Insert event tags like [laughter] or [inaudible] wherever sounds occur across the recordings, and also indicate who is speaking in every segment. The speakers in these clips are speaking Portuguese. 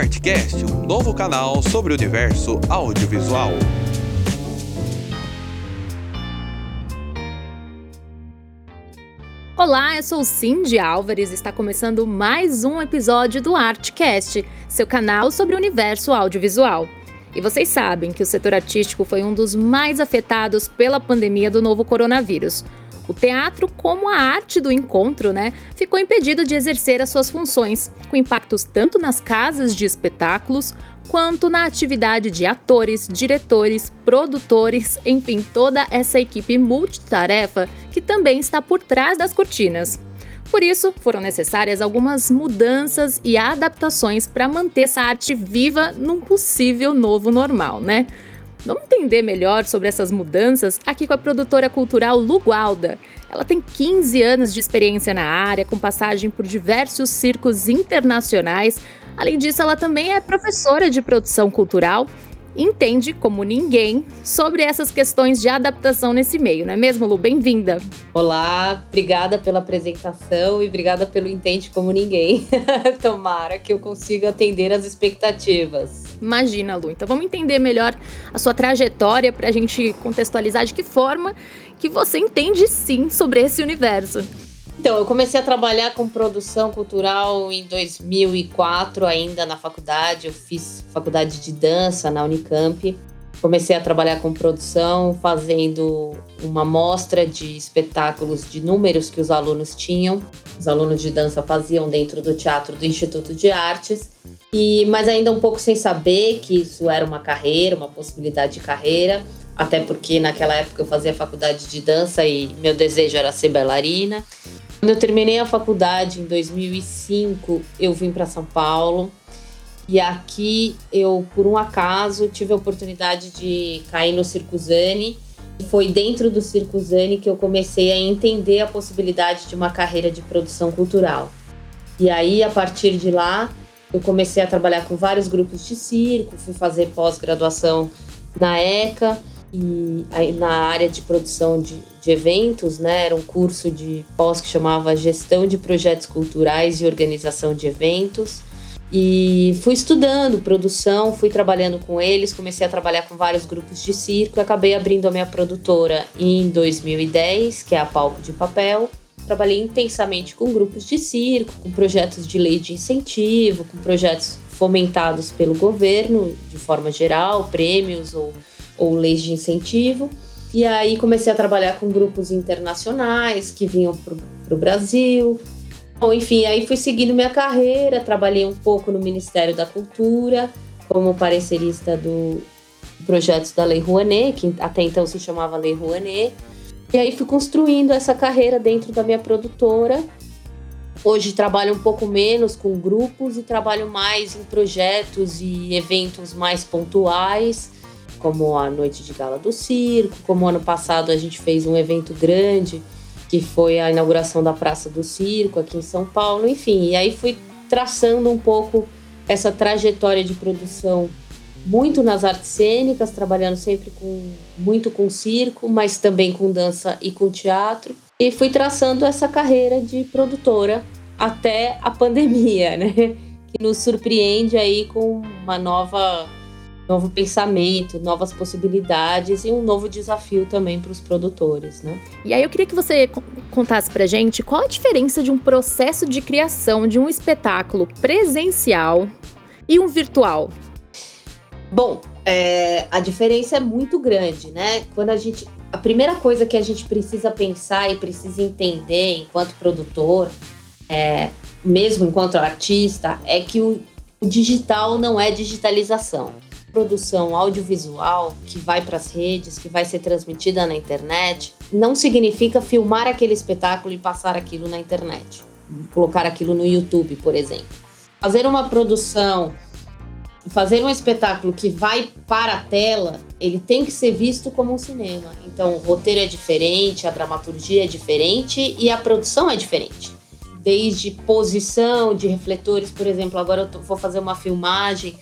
Speaker 1: Artcast, um novo canal sobre o universo audiovisual.
Speaker 2: Olá, eu sou Cindy Álvares e está começando mais um episódio do Artcast, seu canal sobre o universo audiovisual. E vocês sabem que o setor artístico foi um dos mais afetados pela pandemia do novo coronavírus. O teatro, como a arte do encontro, né, ficou impedido de exercer as suas funções, com impactos tanto nas casas de espetáculos quanto na atividade de atores, diretores, produtores, enfim, toda essa equipe multitarefa que também está por trás das cortinas. Por isso, foram necessárias algumas mudanças e adaptações para manter essa arte viva num possível novo normal, né? Vamos entender melhor sobre essas mudanças aqui com a produtora cultural Lugualda. Ela tem 15 anos de experiência na área, com passagem por diversos circos internacionais. Além disso, ela também é professora de produção cultural entende como ninguém sobre essas questões de adaptação nesse meio, não é mesmo, Lu? Bem-vinda.
Speaker 3: Olá, obrigada pela apresentação e obrigada pelo entende como ninguém. [laughs] Tomara que eu consiga atender as expectativas.
Speaker 2: Imagina, Lu. Então vamos entender melhor a sua trajetória para a gente contextualizar de que forma que você entende sim sobre esse universo.
Speaker 3: Então, eu comecei a trabalhar com produção cultural em 2004, ainda na faculdade. Eu fiz faculdade de dança na Unicamp. Comecei a trabalhar com produção, fazendo uma mostra de espetáculos de números que os alunos tinham. Os alunos de dança faziam dentro do teatro do Instituto de Artes. E, mas ainda um pouco sem saber que isso era uma carreira, uma possibilidade de carreira, até porque naquela época eu fazia faculdade de dança e meu desejo era ser bailarina. Quando eu terminei a faculdade em 2005, eu vim para São Paulo. E aqui eu, por um acaso, tive a oportunidade de cair no Circuzane. E foi dentro do Circuzane que eu comecei a entender a possibilidade de uma carreira de produção cultural. E aí, a partir de lá, eu comecei a trabalhar com vários grupos de circo, fui fazer pós-graduação na ECA e na área de produção de, de eventos, né? Era um curso de pós que chamava Gestão de Projetos Culturais e Organização de Eventos. E fui estudando produção, fui trabalhando com eles, comecei a trabalhar com vários grupos de circo acabei abrindo a minha produtora em 2010, que é a Palco de Papel. Trabalhei intensamente com grupos de circo, com projetos de lei de incentivo, com projetos fomentados pelo governo de forma geral, prêmios ou, ou leis de incentivo. E aí comecei a trabalhar com grupos internacionais que vinham para o Brasil. Bom, enfim, aí fui seguindo minha carreira, trabalhei um pouco no Ministério da Cultura, como parecerista do projetos da Lei Rouanet, que até então se chamava Lei Rouanet. E aí fui construindo essa carreira dentro da minha produtora. Hoje trabalho um pouco menos com grupos e trabalho mais em projetos e eventos mais pontuais como a Noite de Gala do Circo, como ano passado a gente fez um evento grande, que foi a inauguração da Praça do Circo aqui em São Paulo, enfim. E aí fui traçando um pouco essa trajetória de produção muito nas artes cênicas, trabalhando sempre com muito com circo, mas também com dança e com teatro. E fui traçando essa carreira de produtora até a [laughs] pandemia, né? Que nos surpreende aí com uma nova novo pensamento, novas possibilidades e um novo desafio também para os produtores, né?
Speaker 2: E aí eu queria que você contasse para gente qual a diferença de um processo de criação de um espetáculo presencial e um virtual.
Speaker 3: Bom, é, a diferença é muito grande, né? Quando a gente, a primeira coisa que a gente precisa pensar e precisa entender enquanto produtor, é, mesmo enquanto artista, é que o, o digital não é digitalização produção audiovisual que vai para as redes, que vai ser transmitida na internet, não significa filmar aquele espetáculo e passar aquilo na internet. Colocar aquilo no YouTube, por exemplo. Fazer uma produção, fazer um espetáculo que vai para a tela, ele tem que ser visto como um cinema. Então, o roteiro é diferente, a dramaturgia é diferente e a produção é diferente. Desde posição de refletores, por exemplo, agora eu vou fazer uma filmagem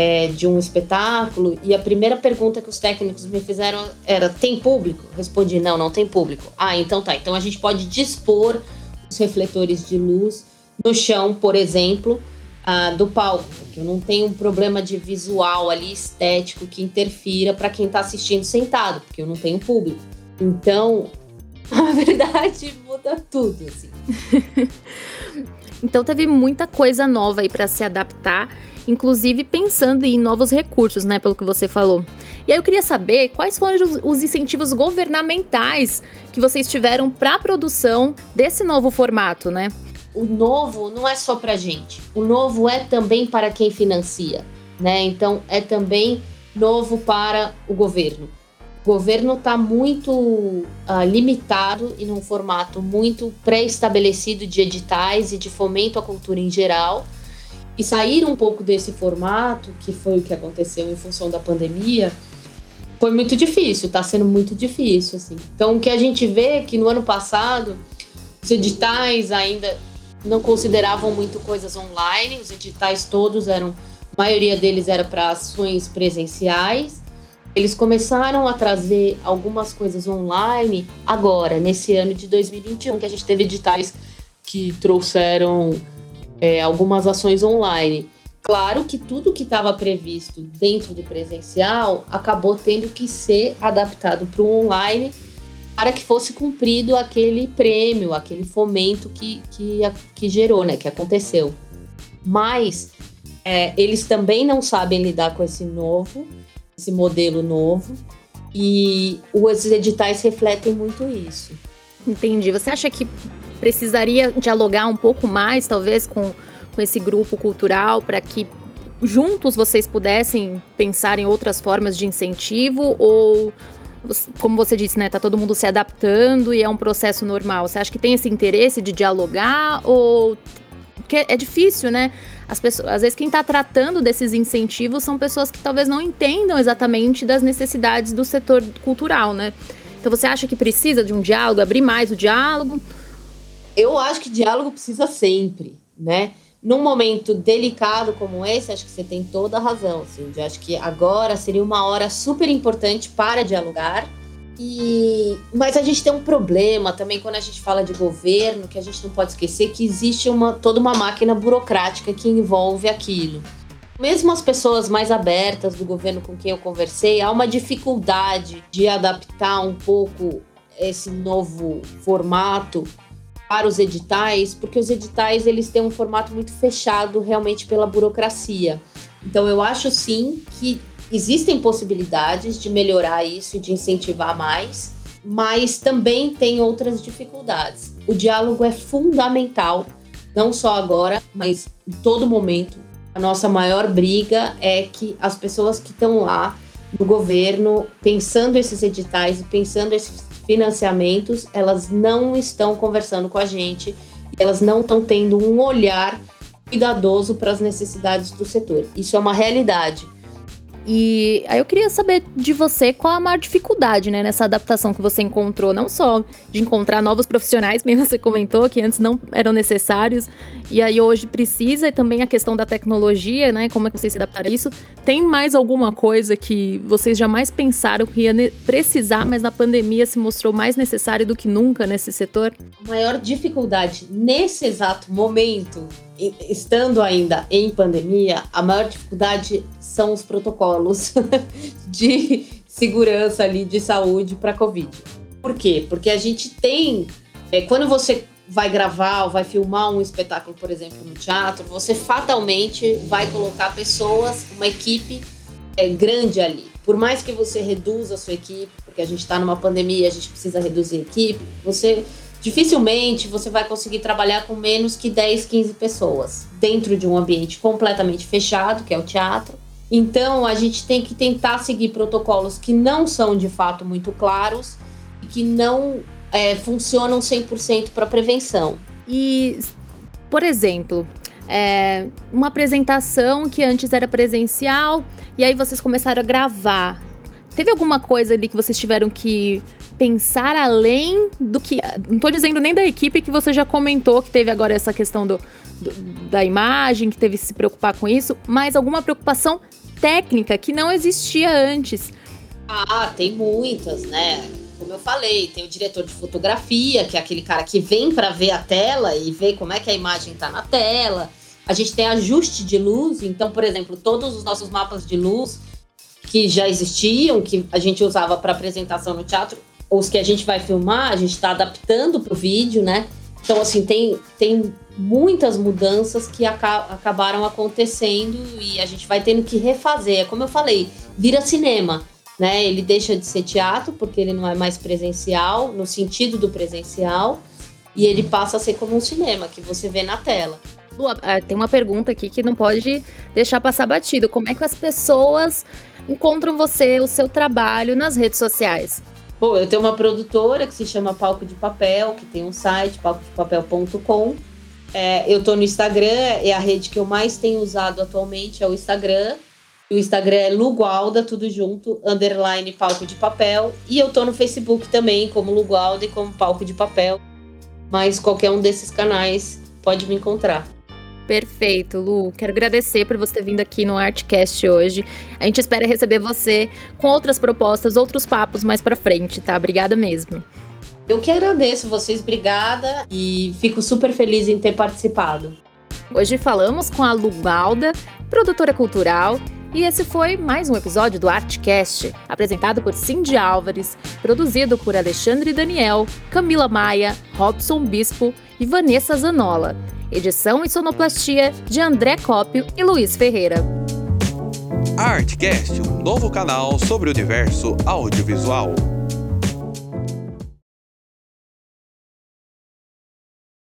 Speaker 3: é, de um espetáculo e a primeira pergunta que os técnicos me fizeram era: tem público? Respondi: não, não tem público. Ah, então tá. Então a gente pode dispor os refletores de luz no chão, por exemplo, ah, do palco, porque eu não tenho um problema de visual ali estético que interfira para quem está assistindo sentado, porque eu não tenho público. Então, [laughs] a verdade muda tudo, assim. [laughs]
Speaker 2: então teve muita coisa nova aí para se adaptar, inclusive pensando em novos recursos, né, pelo que você falou. E aí eu queria saber quais foram os incentivos governamentais que vocês tiveram para a produção desse novo formato, né?
Speaker 3: o novo não é só para gente. O novo é também para quem financia, né? Então é também novo para o governo. Governo está muito uh, limitado e num formato muito pré-estabelecido de editais e de fomento à cultura em geral. E sair um pouco desse formato, que foi o que aconteceu em função da pandemia, foi muito difícil, está sendo muito difícil. Assim. Então, o que a gente vê é que no ano passado, os editais ainda não consideravam muito coisas online, os editais todos eram, a maioria deles era para ações presenciais. Eles começaram a trazer algumas coisas online agora, nesse ano de 2021, que a gente teve editais que trouxeram é, algumas ações online. Claro que tudo que estava previsto dentro do presencial acabou tendo que ser adaptado para o online para que fosse cumprido aquele prêmio, aquele fomento que, que, que gerou, né, que aconteceu. Mas é, eles também não sabem lidar com esse novo, esse modelo novo, e os editais refletem muito isso.
Speaker 2: Entendi. Você acha que precisaria dialogar um pouco mais, talvez, com, com esse grupo cultural, para que juntos vocês pudessem pensar em outras formas de incentivo? Ou como você disse, né, tá todo mundo se adaptando e é um processo normal. Você acha que tem esse interesse de dialogar ou porque é difícil, né? As pessoas, às vezes quem está tratando desses incentivos são pessoas que talvez não entendam exatamente das necessidades do setor cultural, né? Então você acha que precisa de um diálogo, abrir mais o diálogo?
Speaker 3: Eu acho que diálogo precisa sempre, né? num momento delicado como esse, acho que você tem toda a razão. Eu acho que agora seria uma hora super importante para dialogar. E, mas a gente tem um problema também quando a gente fala de governo, que a gente não pode esquecer que existe uma, toda uma máquina burocrática que envolve aquilo. Mesmo as pessoas mais abertas do governo com quem eu conversei, há uma dificuldade de adaptar um pouco esse novo formato para os editais, porque os editais eles têm um formato muito fechado realmente pela burocracia. Então eu acho sim que existem possibilidades de melhorar isso e de incentivar mais, mas também tem outras dificuldades. O diálogo é fundamental, não só agora, mas em todo momento. A nossa maior briga é que as pessoas que estão lá no governo, pensando esses editais e pensando esses financiamentos, elas não estão conversando com a gente, elas não estão tendo um olhar cuidadoso para as necessidades do setor. Isso é uma realidade.
Speaker 2: E aí eu queria saber de você qual a maior dificuldade, né, nessa adaptação que você encontrou, não só de encontrar novos profissionais, [laughs] como você comentou, que antes não eram necessários, e aí hoje precisa, e também a questão da tecnologia, né, como é que vocês se adaptaram a isso. Tem mais alguma coisa que vocês jamais pensaram que ia precisar, mas na pandemia se mostrou mais necessário do que nunca nesse setor?
Speaker 3: A maior dificuldade nesse exato momento estando ainda em pandemia, a maior dificuldade são os protocolos [laughs] de segurança ali de saúde para Covid. Por quê? Porque a gente tem. É, quando você vai gravar ou vai filmar um espetáculo, por exemplo, no teatro, você fatalmente vai colocar pessoas, uma equipe é, grande ali. Por mais que você reduza a sua equipe, porque a gente está numa pandemia, a gente precisa reduzir a equipe, você dificilmente você vai conseguir trabalhar com menos que 10, 15 pessoas dentro de um ambiente completamente fechado, que é o teatro. Então, a gente tem que tentar seguir protocolos que não são de fato muito claros e que não é, funcionam 100% para prevenção.
Speaker 2: E, por exemplo, é, uma apresentação que antes era presencial e aí vocês começaram a gravar. Teve alguma coisa ali que vocês tiveram que pensar além do que. Não estou dizendo nem da equipe que você já comentou, que teve agora essa questão do, do, da imagem, que teve que se preocupar com isso, mas alguma preocupação técnica que não existia antes.
Speaker 3: Ah, tem muitas, né? Como eu falei, tem o diretor de fotografia, que é aquele cara que vem para ver a tela e ver como é que a imagem está na tela. A gente tem ajuste de luz, então, por exemplo, todos os nossos mapas de luz que já existiam, que a gente usava para apresentação no teatro, os que a gente vai filmar, a gente está adaptando para o vídeo, né? Então, assim, tem, tem muitas mudanças que aca acabaram acontecendo e a gente vai tendo que refazer. É como eu falei, vira cinema, né? Ele deixa de ser teatro porque ele não é mais presencial, no sentido do presencial, e ele passa a ser como um cinema que você vê na tela.
Speaker 2: Lu, ah, tem uma pergunta aqui que não pode deixar passar batido. Como é que as pessoas encontram você, o seu trabalho nas redes sociais?
Speaker 3: Bom, eu tenho uma produtora que se chama Palco de Papel, que tem um site, palcodepapel.com. É, eu tô no Instagram, é a rede que eu mais tenho usado atualmente, é o Instagram. O Instagram é Lugualda, tudo junto, underline palco de papel. E eu tô no Facebook também, como Lugualda e como palco de papel. Mas qualquer um desses canais pode me encontrar.
Speaker 2: Perfeito, Lu. Quero agradecer por você ter vindo aqui no Artcast hoje. A gente espera receber você com outras propostas, outros papos mais para frente, tá? Obrigada mesmo.
Speaker 3: Eu que agradeço vocês, obrigada e fico super feliz em ter participado.
Speaker 2: Hoje falamos com a Lu Balda, produtora cultural, e esse foi mais um episódio do Artcast, apresentado por Cindy Álvares, produzido por Alexandre Daniel, Camila Maia, Robson Bispo e Vanessa Zanola. Edição e sonoplastia de André Cópio e Luiz Ferreira.
Speaker 1: Artcast, um novo canal sobre o universo audiovisual.